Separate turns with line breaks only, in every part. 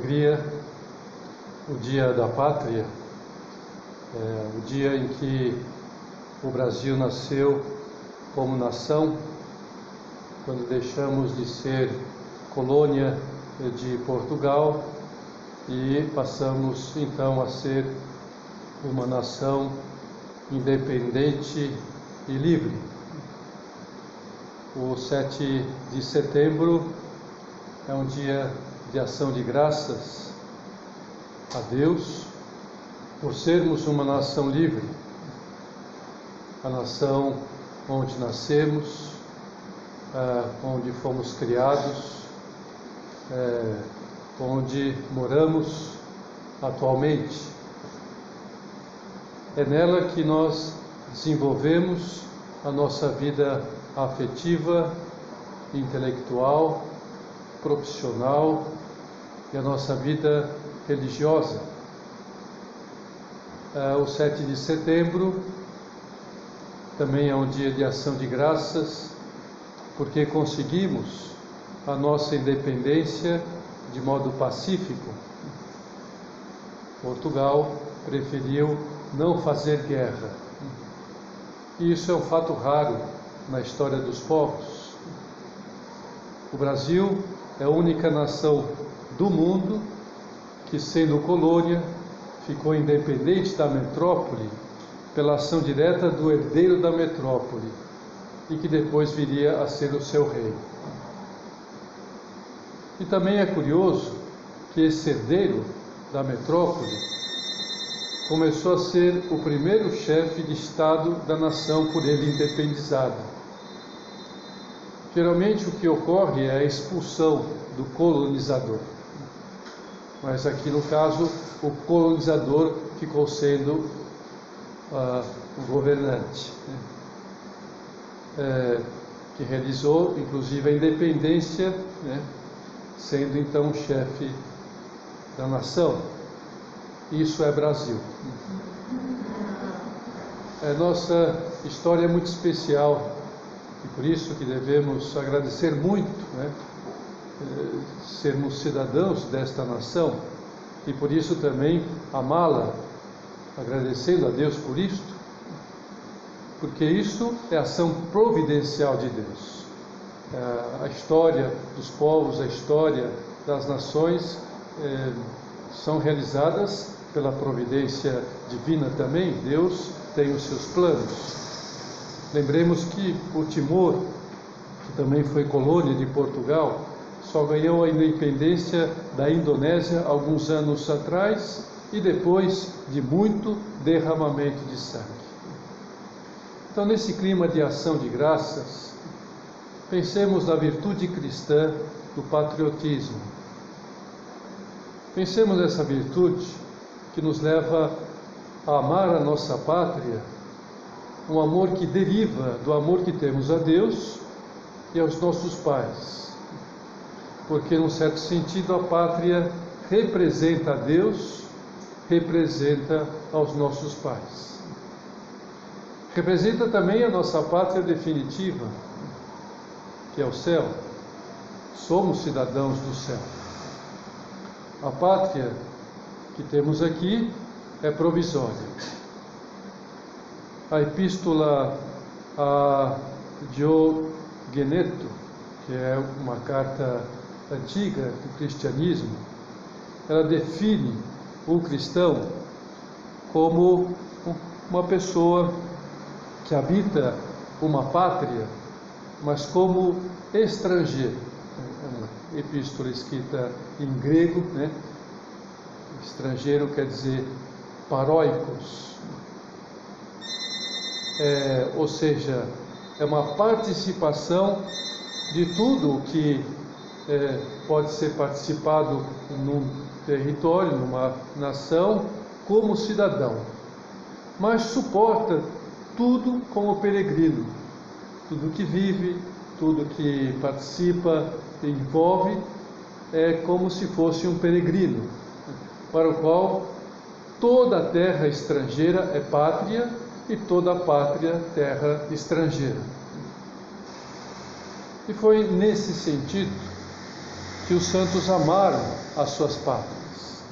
alegria o Dia da Pátria, é, o dia em que o Brasil nasceu como nação, quando deixamos de ser colônia de Portugal e passamos então a ser uma nação independente e livre. O 7 de setembro é um dia de ação de graças a Deus por sermos uma nação livre, a nação onde nascemos, onde fomos criados, eh, onde moramos atualmente. É nela que nós desenvolvemos a nossa vida afetiva, intelectual, profissional e a nossa vida religiosa. É, o 7 de setembro também é um dia de ação de graças, porque conseguimos a nossa independência de modo pacífico. Portugal preferiu não fazer guerra. E isso é um fato raro na história dos povos. O Brasil é a única nação do mundo que, sendo colônia, ficou independente da metrópole pela ação direta do herdeiro da metrópole e que depois viria a ser o seu rei. E também é curioso que esse herdeiro da metrópole começou a ser o primeiro chefe de Estado da nação por ele independizado. Geralmente o que ocorre é a expulsão do colonizador. Mas aqui no caso, o colonizador ficou sendo uh, o governante, né? é, que realizou inclusive a independência né? sendo então chefe da nação. Isso é Brasil. É, nossa história é muito especial e por isso que devemos agradecer muito, né, sermos cidadãos desta nação e por isso também amá-la, agradecendo a Deus por isto, porque isso é ação providencial de Deus. É, a história dos povos, a história das nações é, são realizadas pela providência divina também. Deus tem os seus planos. Lembremos que o Timor, que também foi colônia de Portugal, só ganhou a independência da Indonésia alguns anos atrás e depois de muito derramamento de sangue. Então, nesse clima de ação de graças, Pensemos na virtude cristã do patriotismo. Pensemos nessa virtude que nos leva a amar a nossa pátria, um amor que deriva do amor que temos a Deus e aos nossos pais. Porque, num certo sentido, a pátria representa a Deus, representa aos nossos pais. Representa também a nossa pátria definitiva que é o céu, somos cidadãos do céu. A pátria que temos aqui é provisória. A epístola a Diogeneto, que é uma carta antiga do cristianismo, ela define o cristão como uma pessoa que habita uma pátria mas como estrangeiro. É uma epístola escrita em grego, né? Estrangeiro quer dizer paróicos, é, ou seja, é uma participação de tudo o que é, pode ser participado num território, numa nação, como cidadão, mas suporta tudo como peregrino tudo que vive, tudo que participa, envolve, é como se fosse um peregrino, para o qual toda a terra estrangeira é pátria e toda a pátria terra estrangeira. E foi nesse sentido que os santos amaram as suas pátrias,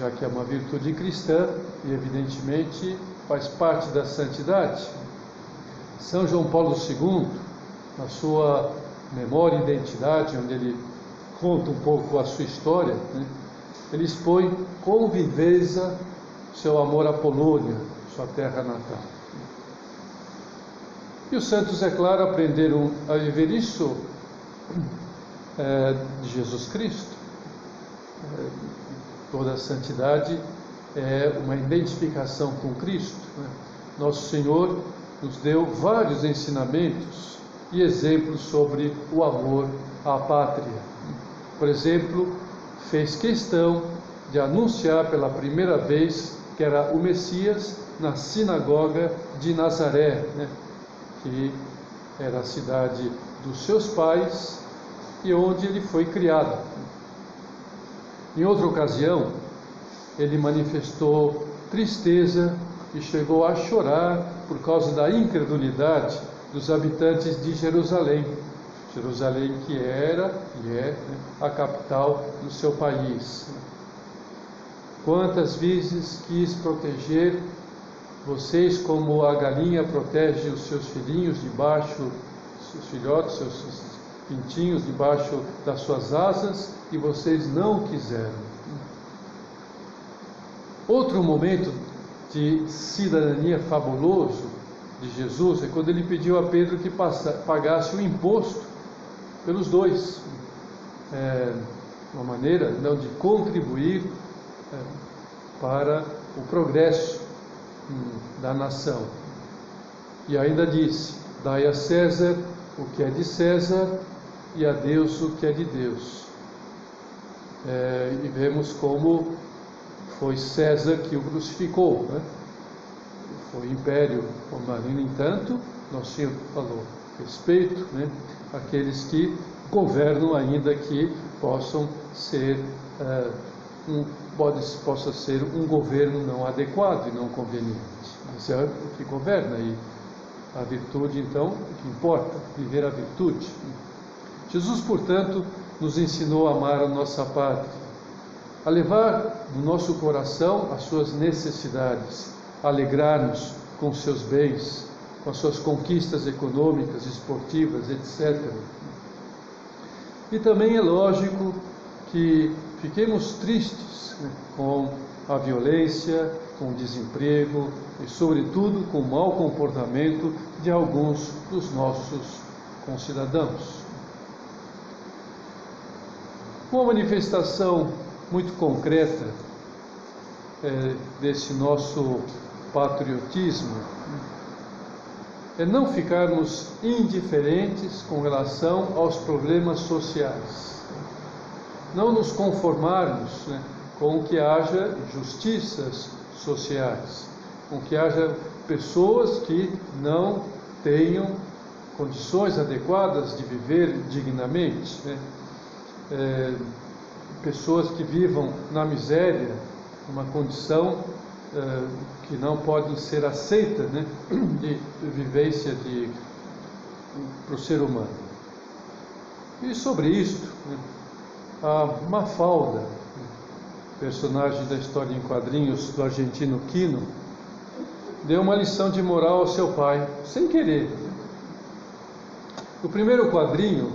já que é uma virtude cristã e, evidentemente, faz parte da santidade. São João Paulo II, na sua memória e identidade, onde ele conta um pouco a sua história, né? ele expõe com viveza seu amor à Polônia, sua terra natal. E os santos, é claro, aprenderam a viver isso é, de Jesus Cristo. É, toda a santidade é uma identificação com Cristo. Né? Nosso Senhor nos deu vários ensinamentos e exemplos sobre o amor à pátria. Por exemplo, fez questão de anunciar pela primeira vez que era o Messias na sinagoga de Nazaré, né? que era a cidade dos seus pais e onde ele foi criado. Em outra ocasião, ele manifestou tristeza e chegou a chorar por causa da incredulidade dos habitantes de Jerusalém. Jerusalém que era e é né, a capital do seu país. Quantas vezes quis proteger vocês como a galinha protege os seus filhinhos debaixo, seus filhotes, seus pintinhos debaixo das suas asas, e vocês não quiseram. Outro momento de cidadania fabuloso de Jesus é quando ele pediu a Pedro que pagasse o imposto pelos dois. É uma maneira não de contribuir é, para o progresso da nação. E ainda disse: Dai a César o que é de César e a Deus o que é de Deus. É, e vemos como foi César que o crucificou, né? foi o império romano. No entanto, nosso Senhor falou: respeito né, aqueles que governam, ainda que possam ser. É, um, pode, possa ser um governo não adequado e não conveniente. Mas é o que governa e a virtude, então, o que importa, viver a virtude. Jesus, portanto, nos ensinou a amar a nossa pátria, a levar no nosso coração as suas necessidades, a alegrar-nos com seus bens, com as suas conquistas econômicas, esportivas, etc. E também é lógico que fiquemos tristes né, com a violência, com o desemprego e, sobretudo, com o mau comportamento de alguns dos nossos concidadãos. Uma manifestação muito concreta é, desse nosso patriotismo é não ficarmos indiferentes com relação aos problemas sociais não nos conformarmos né, com que haja justiças sociais, com que haja pessoas que não tenham condições adequadas de viver dignamente, né? É, pessoas que vivam na miséria, uma condição é, que não pode ser aceita né, de vivência para o ser humano. E sobre isto, né, a Mafalda, personagem da história em quadrinhos do argentino Quino, deu uma lição de moral ao seu pai, sem querer. No primeiro quadrinho,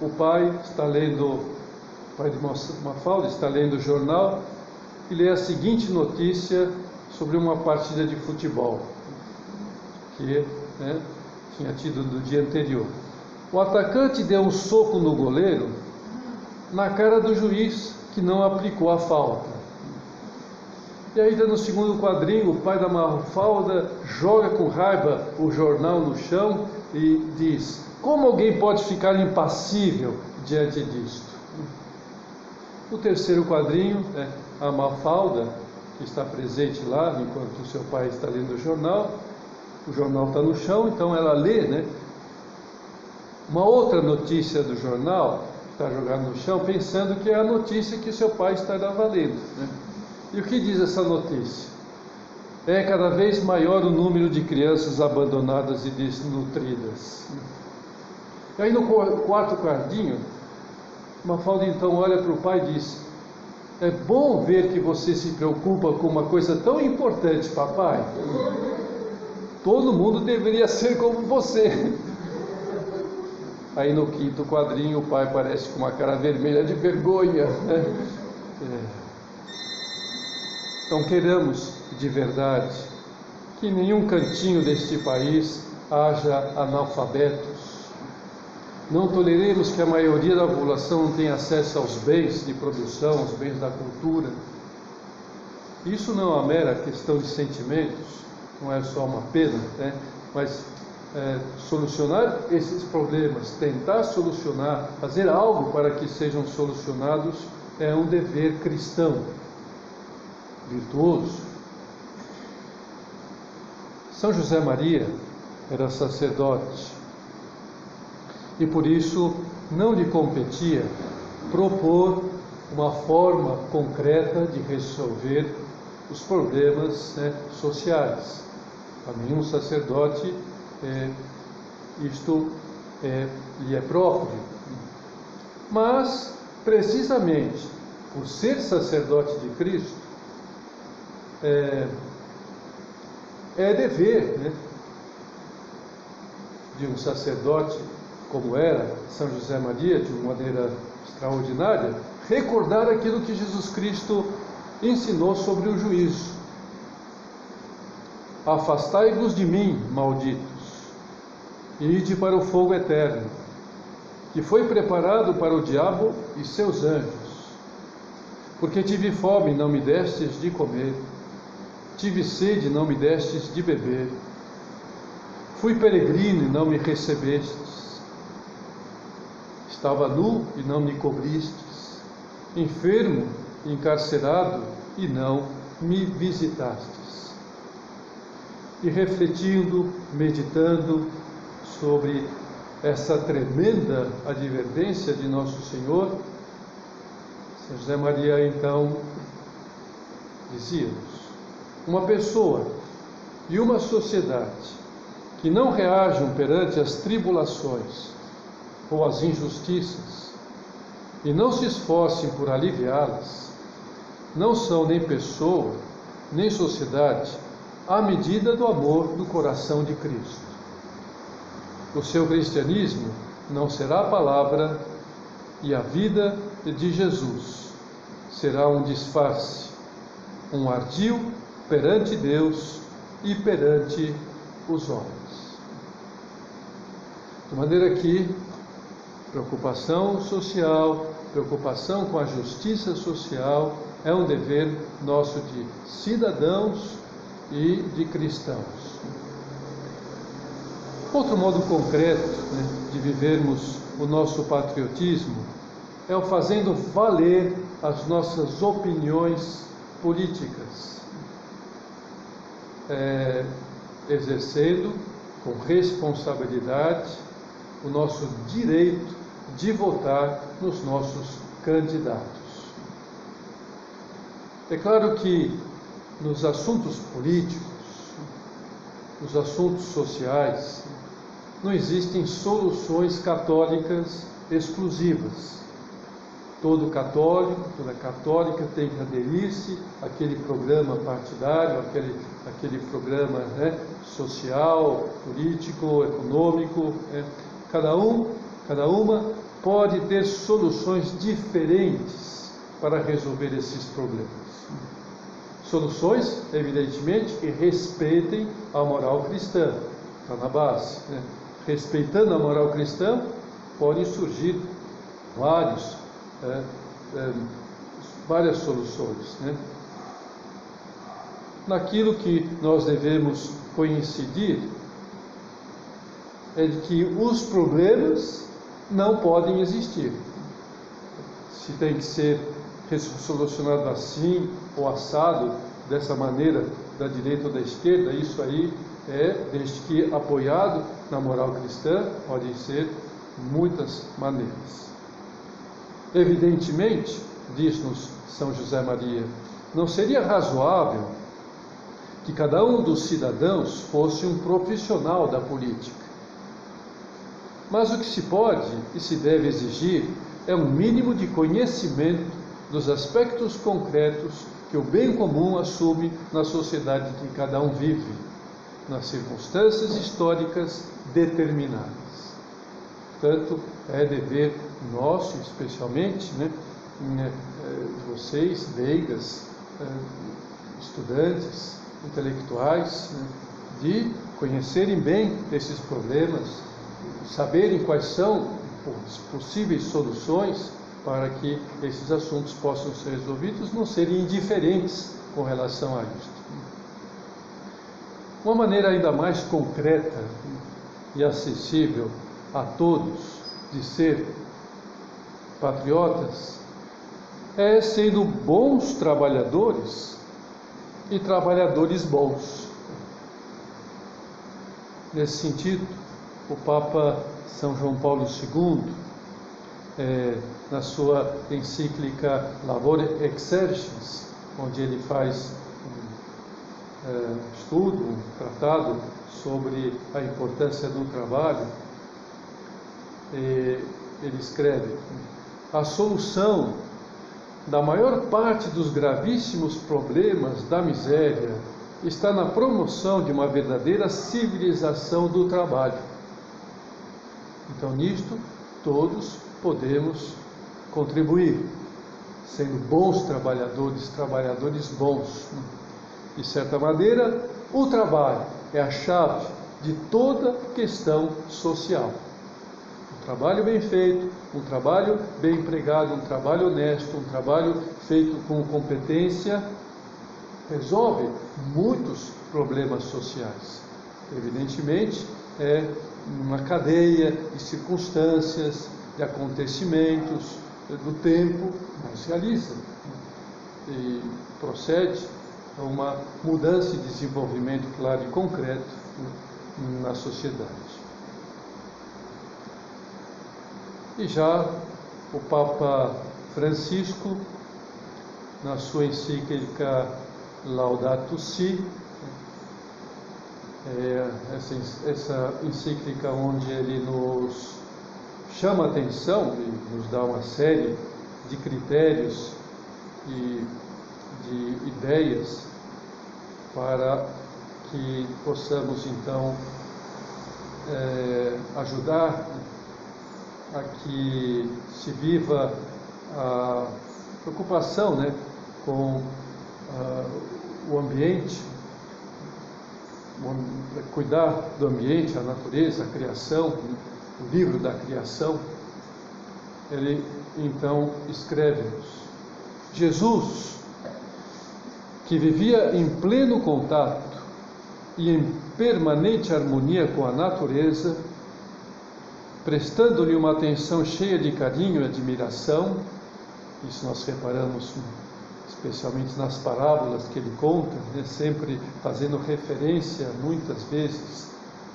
o pai está lendo, o pai de Mafalda está lendo o jornal e lê a seguinte notícia sobre uma partida de futebol que né, tinha tido no dia anterior. O atacante deu um soco no goleiro na cara do juiz que não aplicou a falta. E ainda no segundo quadrinho, o pai da Mafalda joga com raiva o jornal no chão e diz: Como alguém pode ficar impassível diante disto? No terceiro quadrinho, é a Mafalda, que está presente lá enquanto o seu pai está lendo o jornal, o jornal está no chão, então ela lê, né? Uma outra notícia do jornal está jogado no chão, pensando que é a notícia que seu pai estará valendo. Né? E o que diz essa notícia? É cada vez maior o número de crianças abandonadas e desnutridas. Aí no quarto quadrinho, Mafalda então olha para o pai e diz: É bom ver que você se preocupa com uma coisa tão importante, papai. Todo mundo deveria ser como você. Aí no quinto quadrinho o pai parece com uma cara vermelha de vergonha. Né? É. Então queremos de verdade que em nenhum cantinho deste país haja analfabetos. Não toleremos que a maioria da população tenha acesso aos bens de produção, aos bens da cultura. Isso não é uma mera questão de sentimentos, não é só uma pena, né? mas é, solucionar esses problemas, tentar solucionar, fazer algo para que sejam solucionados, é um dever cristão, virtuoso. São José Maria era sacerdote e por isso não lhe competia propor uma forma concreta de resolver os problemas né, sociais. Para nenhum sacerdote é, isto é, lhe é próprio. Mas, precisamente por ser sacerdote de Cristo, é, é dever né, de um sacerdote como era São José Maria, de uma maneira extraordinária, recordar aquilo que Jesus Cristo ensinou sobre o juízo. Afastai-vos de mim, malditos, e ide para o fogo eterno, que foi preparado para o diabo e seus anjos. Porque tive fome, não me destes de comer, tive sede, não me destes de beber Fui peregrino e não me recebestes. Estava nu e não me cobristes. Enfermo, encarcerado e não me visitastes. E refletindo, meditando sobre essa tremenda advertência de Nosso Senhor, São José Maria então dizia-nos: uma pessoa e uma sociedade que não reajam perante as tribulações ou as injustiças e não se esforcem por aliviá-las, não são nem pessoa, nem sociedade, à medida do amor do coração de Cristo. O seu cristianismo não será a palavra e a vida de Jesus será um disfarce, um ardil perante Deus e perante os homens. De maneira que preocupação social, preocupação com a justiça social é um dever nosso de cidadãos e de cristãos. Outro modo concreto né, de vivermos o nosso patriotismo é o fazendo valer as nossas opiniões políticas, é, exercendo com responsabilidade o nosso direito de votar nos nossos candidatos. É claro que nos assuntos políticos, nos assuntos sociais, não existem soluções católicas exclusivas. Todo católico, toda católica tem que aderir-se àquele programa partidário, àquele, àquele programa né, social, político, econômico. Né, Cada um, cada uma pode ter soluções diferentes para resolver esses problemas. Soluções, evidentemente, que respeitem a moral cristã, está na base. Né? Respeitando a moral cristã, podem surgir vários, é, é, várias soluções. Né? Naquilo que nós devemos coincidir é de que os problemas não podem existir. Se tem que ser solucionado assim ou assado, dessa maneira, da direita ou da esquerda, isso aí é, desde que apoiado na moral cristã, pode ser muitas maneiras. Evidentemente, diz-nos São José Maria, não seria razoável que cada um dos cidadãos fosse um profissional da política Mas o que se pode e se deve exigir é um mínimo de conhecimento dos aspectos concretos que o bem comum assume na sociedade que cada um vive, nas circunstâncias históricas determinadas. Portanto, é dever nosso, especialmente, né, né vocês, leigas, eh, estudantes, intelectuais, né, de conhecerem bem esses problemas, saberem quais são possíveis soluções para que esses assuntos possam ser resolvidos, não serem indiferentes com relação a isto. Uma maneira ainda mais concreta e acessível a todos de ser patriotas é sendo bons trabalhadores e trabalhadores bons. Nesse sentido, o Papa São João Paulo II, é, na sua encíclica Labore Exercens, onde ele faz um é, estudo, um tratado sobre a importância do trabalho, ele escreve: a solução da maior parte dos gravíssimos problemas da miséria está na promoção de uma verdadeira civilização do trabalho. Então, nisto, todos podemos contribuir, sendo bons trabalhadores, trabalhadores bons. De certa maneira, o trabalho é a chave de toda questão social. Um trabalho bem feito, um trabalho bem empregado, um trabalho honesto, um trabalho feito com competência, resolve muitos problemas sociais. Evidentemente, é uma cadeia de circunstâncias, de acontecimentos do tempo, não se realiza e procede a uma mudança e desenvolvimento claro e concreto na sociedade. E já o Papa Francisco, na sua encíclica Laudato Si, é essa, essa encíclica onde ele nos chama a atenção e nos dá uma série de critérios e de ideias para que possamos então é, ajudar a que se viva a preocupação né, com o ambiente, cuidar do ambiente, a natureza, a criação, o livro da criação, ele então escreve-nos: Jesus, que vivia em pleno contato e em permanente harmonia com a natureza, prestando-lhe uma atenção cheia de carinho e admiração, isso nós reparamos especialmente nas parábolas que ele conta, né, sempre fazendo referência muitas vezes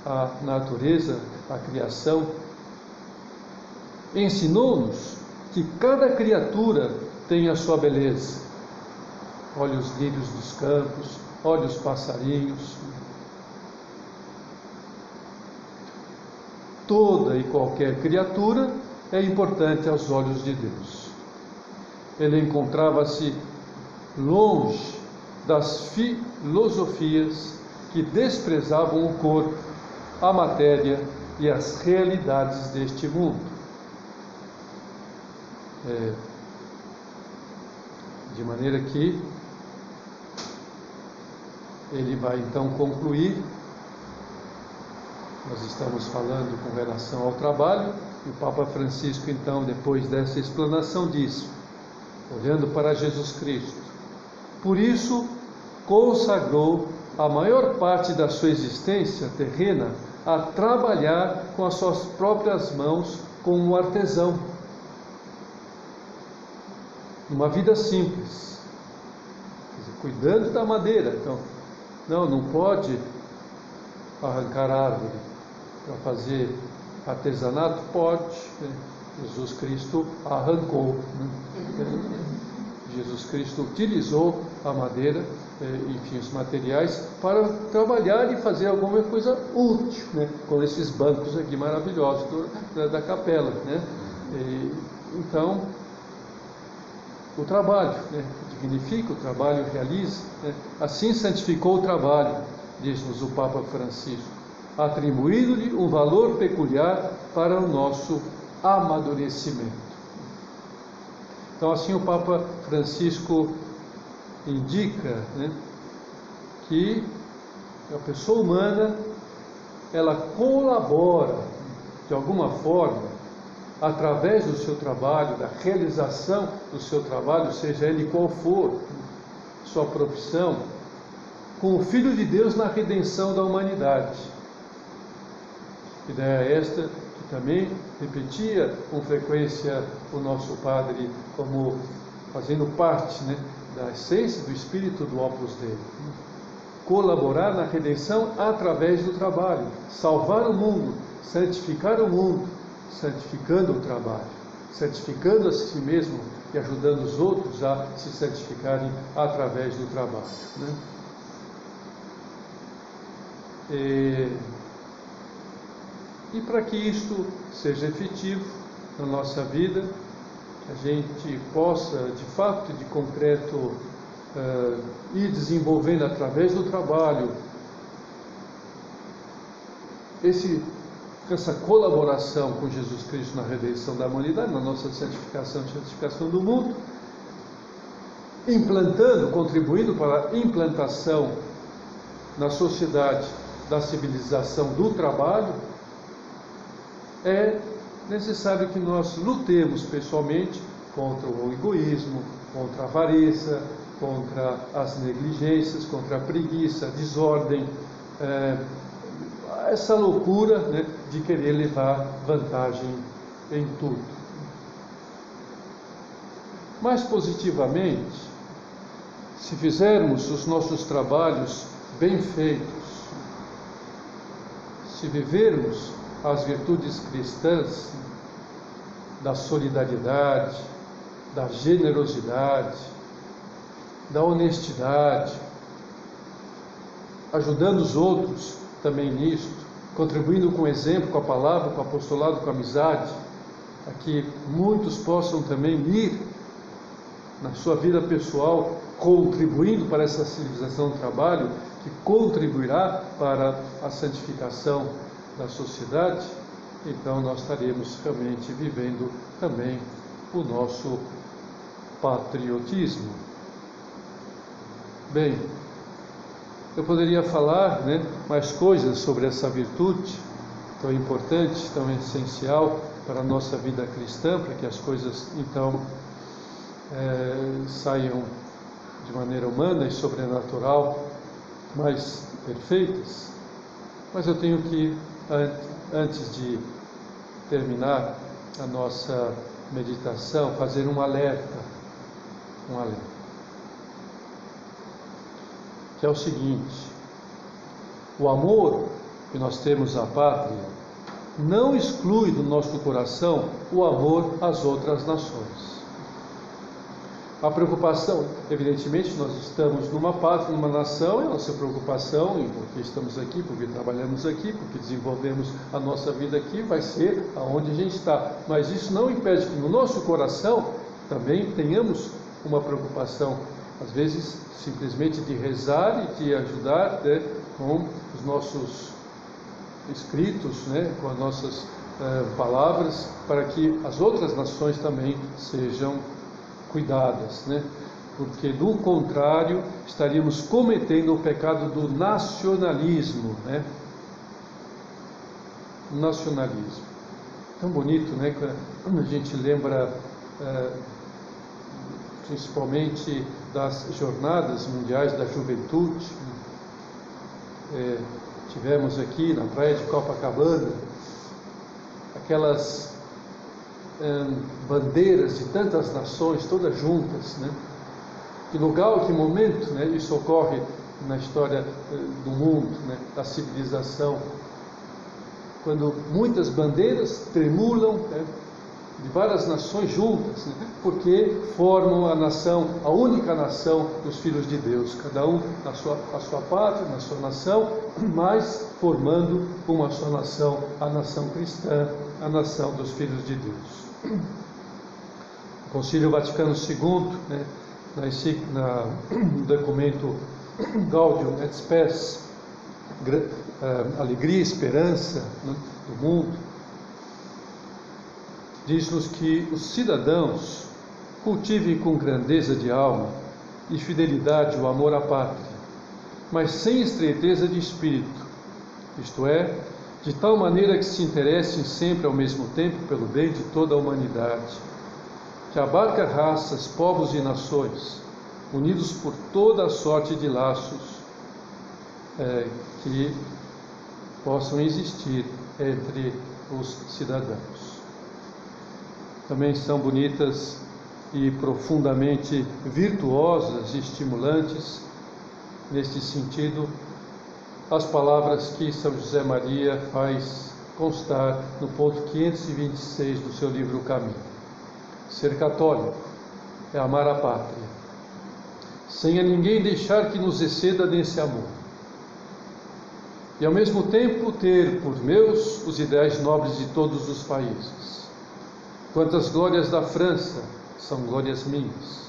à natureza, à criação, ensinou-nos que cada criatura tem a sua beleza. Olha os lírios dos campos, olha os passarinhos. Toda e qualquer criatura é importante aos olhos de Deus. Ele encontrava-se longe das filosofias que desprezavam o corpo, a matéria e as realidades deste mundo. É, de maneira que ele vai então concluir. Nós estamos falando com relação ao trabalho, e o Papa Francisco, então, depois dessa explanação, diz: olhando para Jesus Cristo, por isso, consagrou a maior parte da sua existência terrena a trabalhar com as suas próprias mãos como artesão. Uma vida simples, cuidando da madeira. Então, não, não pode arrancar árvore para fazer artesanato? Pode. Né? Jesus Cristo arrancou. Né? Jesus Cristo utilizou a madeira, eh, enfim, os materiais, para trabalhar e fazer alguma coisa útil, né? com esses bancos aqui maravilhosos do, da, da, capela. Né? E, então, o trabalho, né? dignifica o trabalho, realiza, né? assim santificou o trabalho, diz-nos o Papa Francisco, atribuindo-lhe um valor peculiar para o nosso amadurecimento. Então, assim, o Papa Francisco indica né, que a pessoa humana ela colabora de alguma forma através do seu trabalho, da realização do seu trabalho, seja ele qual for, sua profissão, com o Filho de Deus na redenção da humanidade. Ideia esta também repetia com frequência o nosso Padre como fazendo parte né, da essência do espírito do Opus Dei. Colaborar na redenção através do trabalho, salvar o mundo, santificar o mundo, santificando o trabalho, santificando a si mesmo e ajudando os outros a se santificarem através do trabalho. Né? E e para que isto seja efetivo na nossa vida, a gente possa, de fato, de concreto, uh, ir desenvolvendo através do trabalho esse, essa colaboração com Jesus Cristo na redenção da humanidade, na nossa santificação e santificação do mundo, implantando, contribuindo para a implantação na sociedade da civilização do trabalho, é necessário que nós lutemos pessoalmente contra o egoísmo, contra a avareza, contra as negligências, contra a preguiça, a desordem, é, essa loucura né, de querer levar vantagem em tudo. Mais positivamente, se fizermos os nossos trabalhos bem feitos, se vivermos as virtudes cristãs da solidariedade, da generosidade, da honestidade, ajudando os outros também nisto, contribuindo com o exemplo, com a palavra, com o apostolado, com a amizade, a que muitos possam também ir na sua vida pessoal, contribuindo para essa civilização do trabalho, que contribuirá para a santificação da sociedade, então nós estaremos realmente vivendo também o nosso patriotismo. Bem, eu poderia falar né, mais coisas sobre essa virtude tão importante, tão essencial para a nossa vida cristã, para que as coisas então é, saiam de maneira humana e sobrenatural mais perfeitas. Mas eu tenho que antes de terminar a nossa meditação, fazer um alerta, um alerta, que é o seguinte: o amor que nós temos à pátria não exclui do nosso coração o amor às outras nações. A preocupação, evidentemente, nós estamos numa pátria, numa nação, e a nossa preocupação, e porque estamos aqui, porque trabalhamos aqui, porque desenvolvemos a nossa vida aqui, vai ser aonde a gente está. Mas isso não impede que no nosso coração também tenhamos uma preocupação, às vezes simplesmente de rezar e de ajudar né, com os nossos escritos, né, com as nossas eh, palavras, para que as outras nações também sejam cuidadas, né? porque do contrário estaríamos cometendo o pecado do nacionalismo, né? Nacionalismo. Tão bonito, né? Quando a gente lembra, é, principalmente das jornadas mundiais da juventude, é, tivemos aqui na praia de Copacabana aquelas bandeiras de tantas nações, todas juntas, né? Que lugar, que momento, né? Isso ocorre na história eh, do mundo, né? Da civilização, quando muitas bandeiras tremulam, né? de várias nações juntas, né? porque formam a nação, a única nação dos filhos de Deus, cada um na sua, a sua pátria, na sua nação, mas formando uma só nação, a nação cristã, a nação dos filhos de Deus. O Concílio Vaticano II, né, na, na, no documento Gaudium et Spes, eh, alegria e esperança né, do mundo, diz-nos que os cidadãos cultivem com grandeza de alma e fidelidade o amor à pátria, mas sem estreiteza de espírito, isto é, de tal maneira que se interessem sempre ao mesmo tempo pelo bem de toda a humanidade, que abarca raças, povos e nações, unidos por toda a sorte de laços é, que possam existir entre os cidadãos. Também são bonitas e profundamente virtuosas e estimulantes, neste sentido, as palavras que São José Maria faz constar no ponto 526 do seu livro O Caminho. Ser católico é amar a pátria, sem a ninguém deixar que nos exceda nesse amor. E ao mesmo tempo ter por meus os ideais nobres de todos os países Quantas glórias da França são glórias minhas.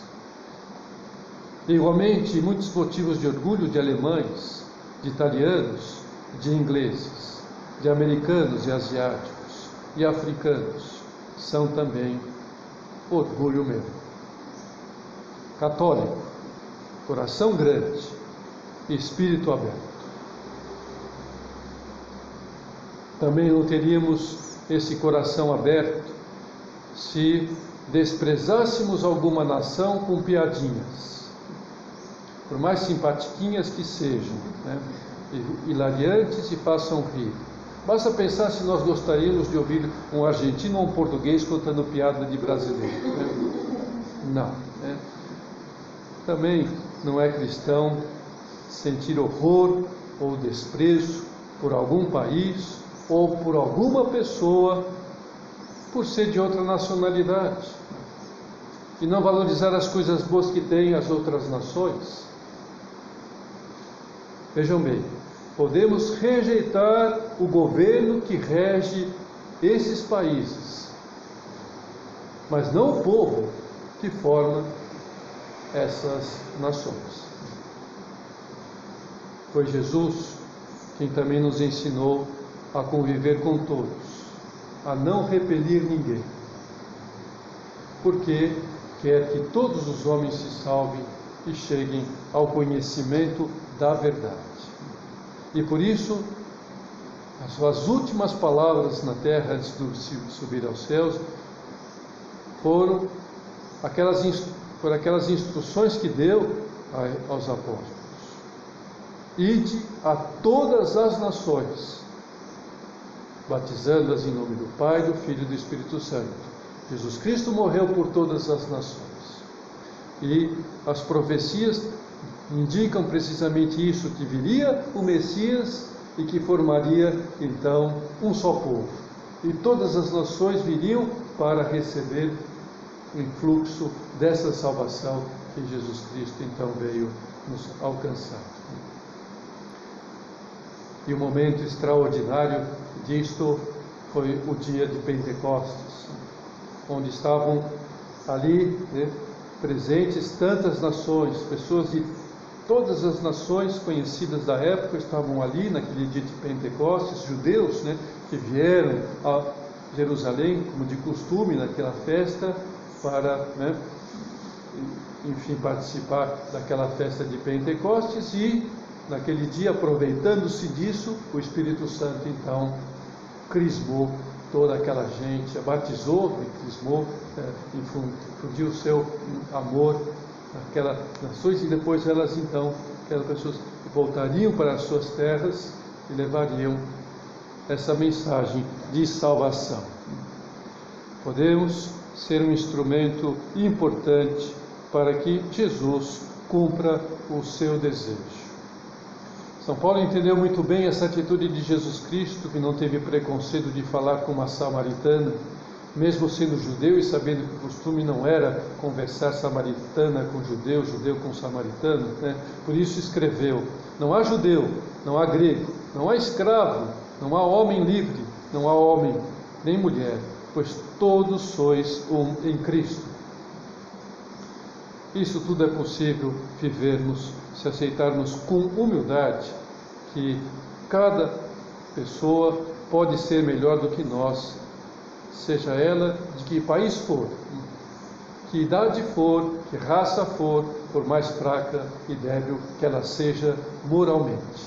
Igualmente, muitos motivos de orgulho de alemães, de italianos, de ingleses, de americanos e asiáticos e africanos são também orgulho meu. Católico, coração grande, espírito aberto. Também não teríamos esse coração aberto se desprezássemos alguma nação com piadinhas, por mais simpatiquinhas que sejam, né? hilariantes e façam rir. Basta pensar se nós gostaríamos de ouvir um argentino ou um português contando piada de brasileiro. Né? Não. Né? Também não é cristão sentir horror ou desprezo por algum país ou por alguma pessoa por ser de outra nacionalidade e não valorizar as coisas boas que têm as outras nações. Vejam bem, podemos rejeitar o governo que rege esses países, mas não o povo que forma essas nações. Foi Jesus quem também nos ensinou a conviver com todos a não repelir ninguém, porque quer que todos os homens se salvem e cheguem ao conhecimento da verdade. E por isso, as suas últimas palavras na terra antes de subir aos céus foram aquelas, foram aquelas instruções que deu aos apóstolos. Ide a todas as nações batizando-as em nome do Pai, do Filho e do Espírito Santo. Jesus Cristo morreu por todas as nações. E as profecias indicam precisamente isso: que viria o Messias e que formaria então um só povo. E todas as nações viriam para receber o influxo dessa salvação que Jesus Cristo então veio nos alcançar. E o um momento extraordinário disto foi o dia de Pentecostes, onde estavam ali né, presentes tantas nações, pessoas de todas as nações conhecidas da época estavam ali naquele dia de Pentecostes, judeus né, que vieram a Jerusalém, como de costume, naquela festa, para, né, enfim, participar daquela festa de Pentecostes e naquele dia, aproveitando-se disso, o Espírito Santo então crismou toda aquela gente, batizou crismou, é, infundiu o seu amor naquelas nações e depois elas então, aquelas pessoas voltariam para as suas terras e levariam essa mensagem de salvação. Podemos ser um instrumento importante para que Jesus cumpra o seu desejo. São Paulo entendeu muito bem essa atitude de Jesus Cristo, que não teve preconceito de falar com uma samaritana, mesmo sendo judeu e sabendo que o costume não era conversar samaritana com judeu, judeu com samaritano, né? por isso escreveu: Não há judeu, não há grego, não há escravo, não há homem livre, não há homem nem mulher, pois todos sois um em Cristo. Isso tudo é possível vivermos se aceitarmos com humildade que cada pessoa pode ser melhor do que nós seja ela de que país for, que idade for, que raça for, por mais fraca e débil que ela seja moralmente,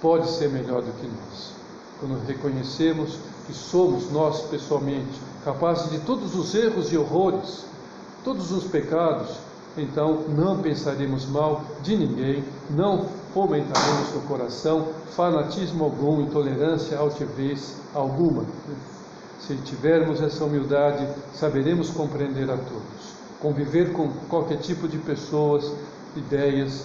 pode ser melhor do que nós. Quando reconhecemos que somos nós pessoalmente capazes de todos os erros e horrores, todos os pecados, então não pensaremos mal de ninguém, não fomentaremos no coração fanatismo algum, intolerância, altivez alguma. Se tivermos essa humildade, saberemos compreender a todos, conviver com qualquer tipo de pessoas, ideias,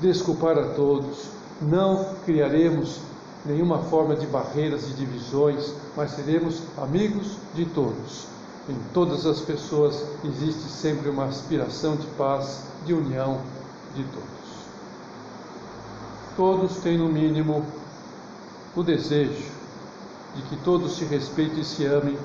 desculpar a todos, não criaremos nenhuma forma de barreiras e divisões, mas seremos amigos de todos. Em todas as pessoas existe sempre uma aspiração de paz, de união de todos. Todos têm, no mínimo, o desejo de que todos se respeitem e se amem,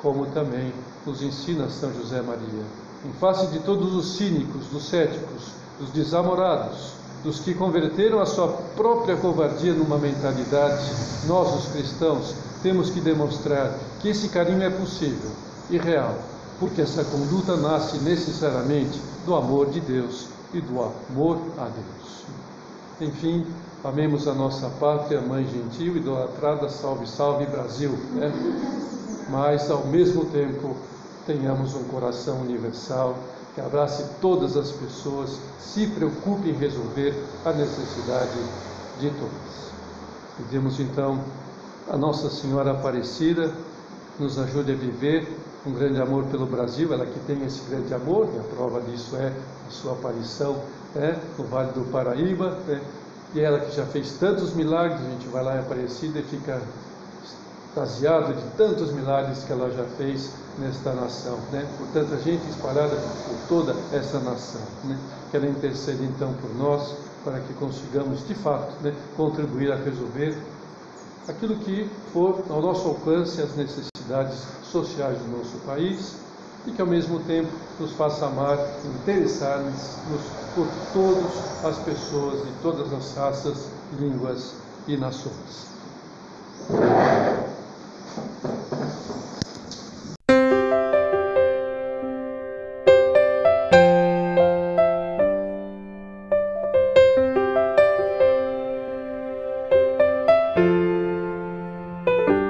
como também nos ensina São José Maria. Em face de todos os cínicos, dos céticos, dos desamorados, dos que converteram a sua própria covardia numa mentalidade, nós, os cristãos, temos que demonstrar que esse carinho é possível e real, porque essa conduta nasce necessariamente do amor de Deus e do amor a Deus. Enfim, Amemos a nossa pátria, mãe gentil, idolatrada, salve, salve Brasil, né? Mas ao mesmo tempo tenhamos um coração universal que abrace todas as pessoas, se preocupe em resolver a necessidade de todas. Pedimos então a Nossa Senhora Aparecida nos ajude a viver um grande amor pelo Brasil, ela que tem esse grande amor, e a prova disso é a sua aparição né, no Vale do Paraíba, né, e ela que já fez tantos milagres, a gente vai lá em Aparecida e fica extasiado de tantos milagres que ela já fez nesta nação, né? por tanta gente espalhada por toda essa nação. Né? Que ela intercede então por nós, para que consigamos de fato né, contribuir a resolver aquilo que for ao nosso alcance as necessidades sociais do nosso país e que ao mesmo tempo nos faça amar, interessar-nos por todas as pessoas de todas as raças, línguas e nações.